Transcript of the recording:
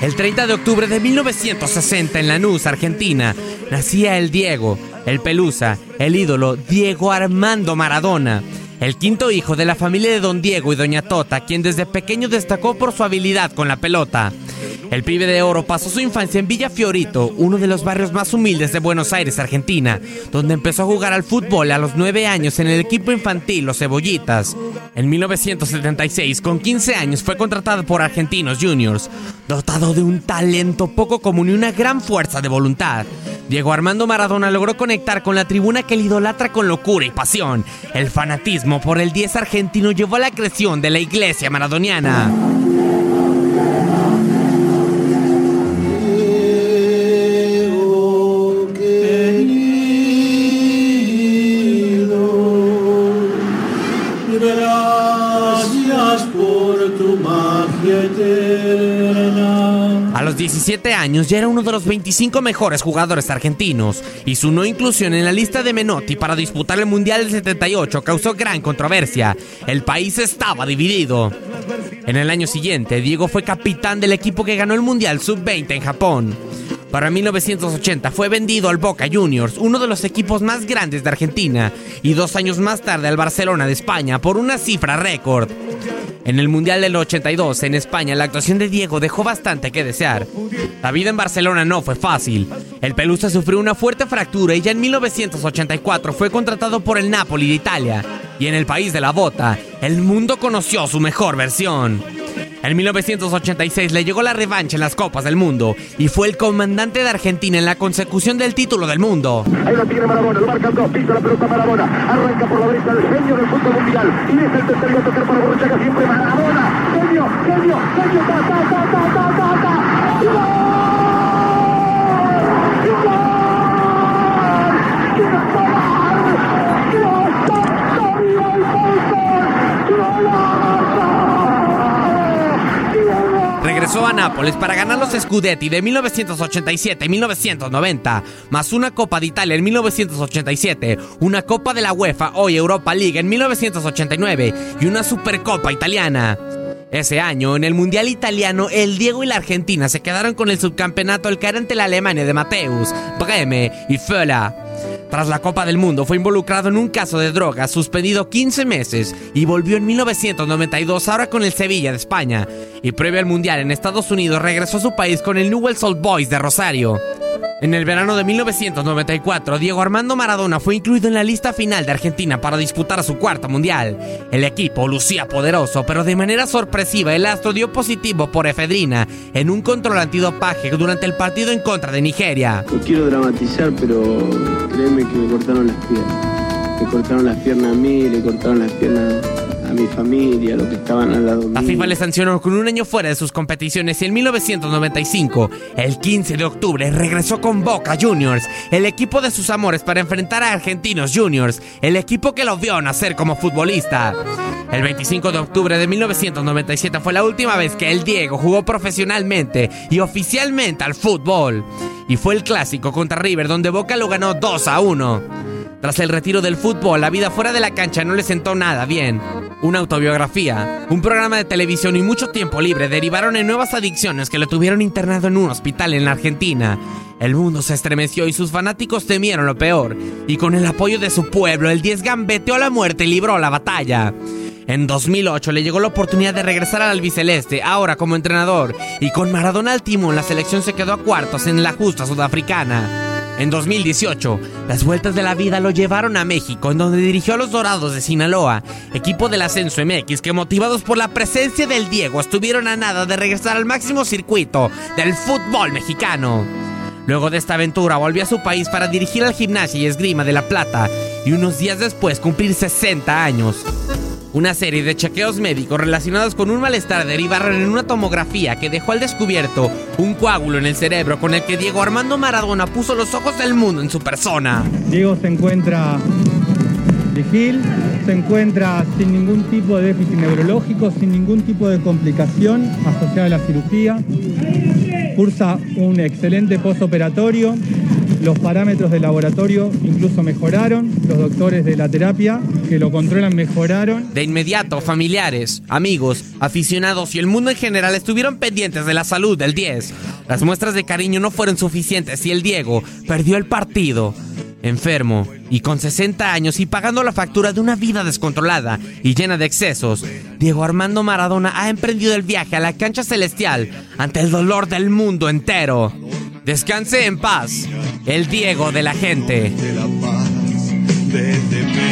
El 30 de octubre de 1960 en Lanús, Argentina, nacía el Diego, el Pelusa, el ídolo Diego Armando Maradona, el quinto hijo de la familia de Don Diego y Doña Tota, quien desde pequeño destacó por su habilidad con la pelota. El pibe de oro pasó su infancia en Villa Fiorito, uno de los barrios más humildes de Buenos Aires, Argentina, donde empezó a jugar al fútbol a los 9 años en el equipo infantil Los Cebollitas. En 1976, con 15 años, fue contratado por Argentinos Juniors, dotado de un talento poco común y una gran fuerza de voluntad. Diego Armando Maradona logró conectar con la tribuna que le idolatra con locura y pasión. El fanatismo por el 10 argentino llevó a la creación de la iglesia maradoniana. Los 17 años ya era uno de los 25 mejores jugadores argentinos y su no inclusión en la lista de Menotti para disputar el Mundial del 78 causó gran controversia. El país estaba dividido. En el año siguiente, Diego fue capitán del equipo que ganó el Mundial Sub-20 en Japón. Para 1980 fue vendido al Boca Juniors, uno de los equipos más grandes de Argentina, y dos años más tarde al Barcelona de España por una cifra récord. En el Mundial del 82 en España la actuación de Diego dejó bastante que desear. La vida en Barcelona no fue fácil. El Pelusa sufrió una fuerte fractura y ya en 1984 fue contratado por el Napoli de Italia. Y en el país de la bota, el mundo conoció su mejor versión. En 1986 le llegó la revancha en las Copas del Mundo y fue el comandante de Argentina en la consecución del título del mundo. Ahí lo tiene Maradona, lo marcan dos, pisa la pelota Maradona, arranca por la derecha el genio del fútbol mundial y es el tercero a tocar para Borruchaga siempre Maradona, genio, genio, genio, ta, ta, ta, ta, ta, ta, ta. Nápoles para ganar los Scudetti de 1987 y 1990, más una Copa de Italia en 1987, una Copa de la UEFA, hoy Europa League en 1989 y una Supercopa italiana. Ese año, en el Mundial Italiano, el Diego y la Argentina se quedaron con el subcampeonato al caer ante la Alemania de Mateus, Breme y Föhler. Tras la Copa del Mundo fue involucrado en un caso de drogas, suspendido 15 meses y volvió en 1992 ahora con el Sevilla de España. Y previo al Mundial en Estados Unidos regresó a su país con el Newell's Old Boys de Rosario. En el verano de 1994, Diego Armando Maradona fue incluido en la lista final de Argentina para disputar su cuarto mundial. El equipo lucía poderoso, pero de manera sorpresiva el astro dio positivo por efedrina en un control antidopaje durante el partido en contra de Nigeria. No quiero dramatizar, pero créeme que me cortaron las piernas. Me cortaron las piernas a mí, le cortaron las piernas a mi familia, los que estaban al lado. La FIFA le sancionó con un año fuera de sus competiciones y en 1995, el 15 de octubre, regresó con Boca Juniors, el equipo de sus amores para enfrentar a Argentinos Juniors, el equipo que lo vio nacer como futbolista. El 25 de octubre de 1997 fue la última vez que el Diego jugó profesionalmente y oficialmente al fútbol. Y fue el clásico contra River donde Boca lo ganó 2 a 1. Tras el retiro del fútbol, la vida fuera de la cancha no le sentó nada bien. Una autobiografía, un programa de televisión y mucho tiempo libre derivaron en nuevas adicciones que lo tuvieron internado en un hospital en la Argentina. El mundo se estremeció y sus fanáticos temieron lo peor. Y con el apoyo de su pueblo, el 10 gambeteó la muerte y libró la batalla. En 2008 le llegó la oportunidad de regresar al albiceleste, ahora como entrenador, y con Maradona al timón la selección se quedó a cuartos en la justa sudafricana. En 2018, las vueltas de la vida lo llevaron a México, en donde dirigió a los Dorados de Sinaloa, equipo del Ascenso MX que motivados por la presencia del Diego estuvieron a nada de regresar al máximo circuito del fútbol mexicano. Luego de esta aventura volvió a su país para dirigir al gimnasio y esgrima de La Plata y unos días después cumplir 60 años. Una serie de chequeos médicos relacionados con un malestar derivaron en una tomografía que dejó al descubierto un coágulo en el cerebro con el que Diego Armando Maradona puso los ojos del mundo en su persona. Diego se encuentra vigil, se encuentra sin ningún tipo de déficit neurológico, sin ningún tipo de complicación asociada a la cirugía, cursa un excelente postoperatorio, los parámetros del laboratorio incluso mejoraron, los doctores de la terapia que lo controlan mejoraron. De inmediato, familiares, amigos, aficionados y el mundo en general estuvieron pendientes de la salud del 10. Las muestras de cariño no fueron suficientes y el Diego perdió el partido. Enfermo y con 60 años y pagando la factura de una vida descontrolada y llena de excesos, Diego Armando Maradona ha emprendido el viaje a la cancha celestial ante el dolor del mundo entero. Descanse en paz, el Diego de la gente. México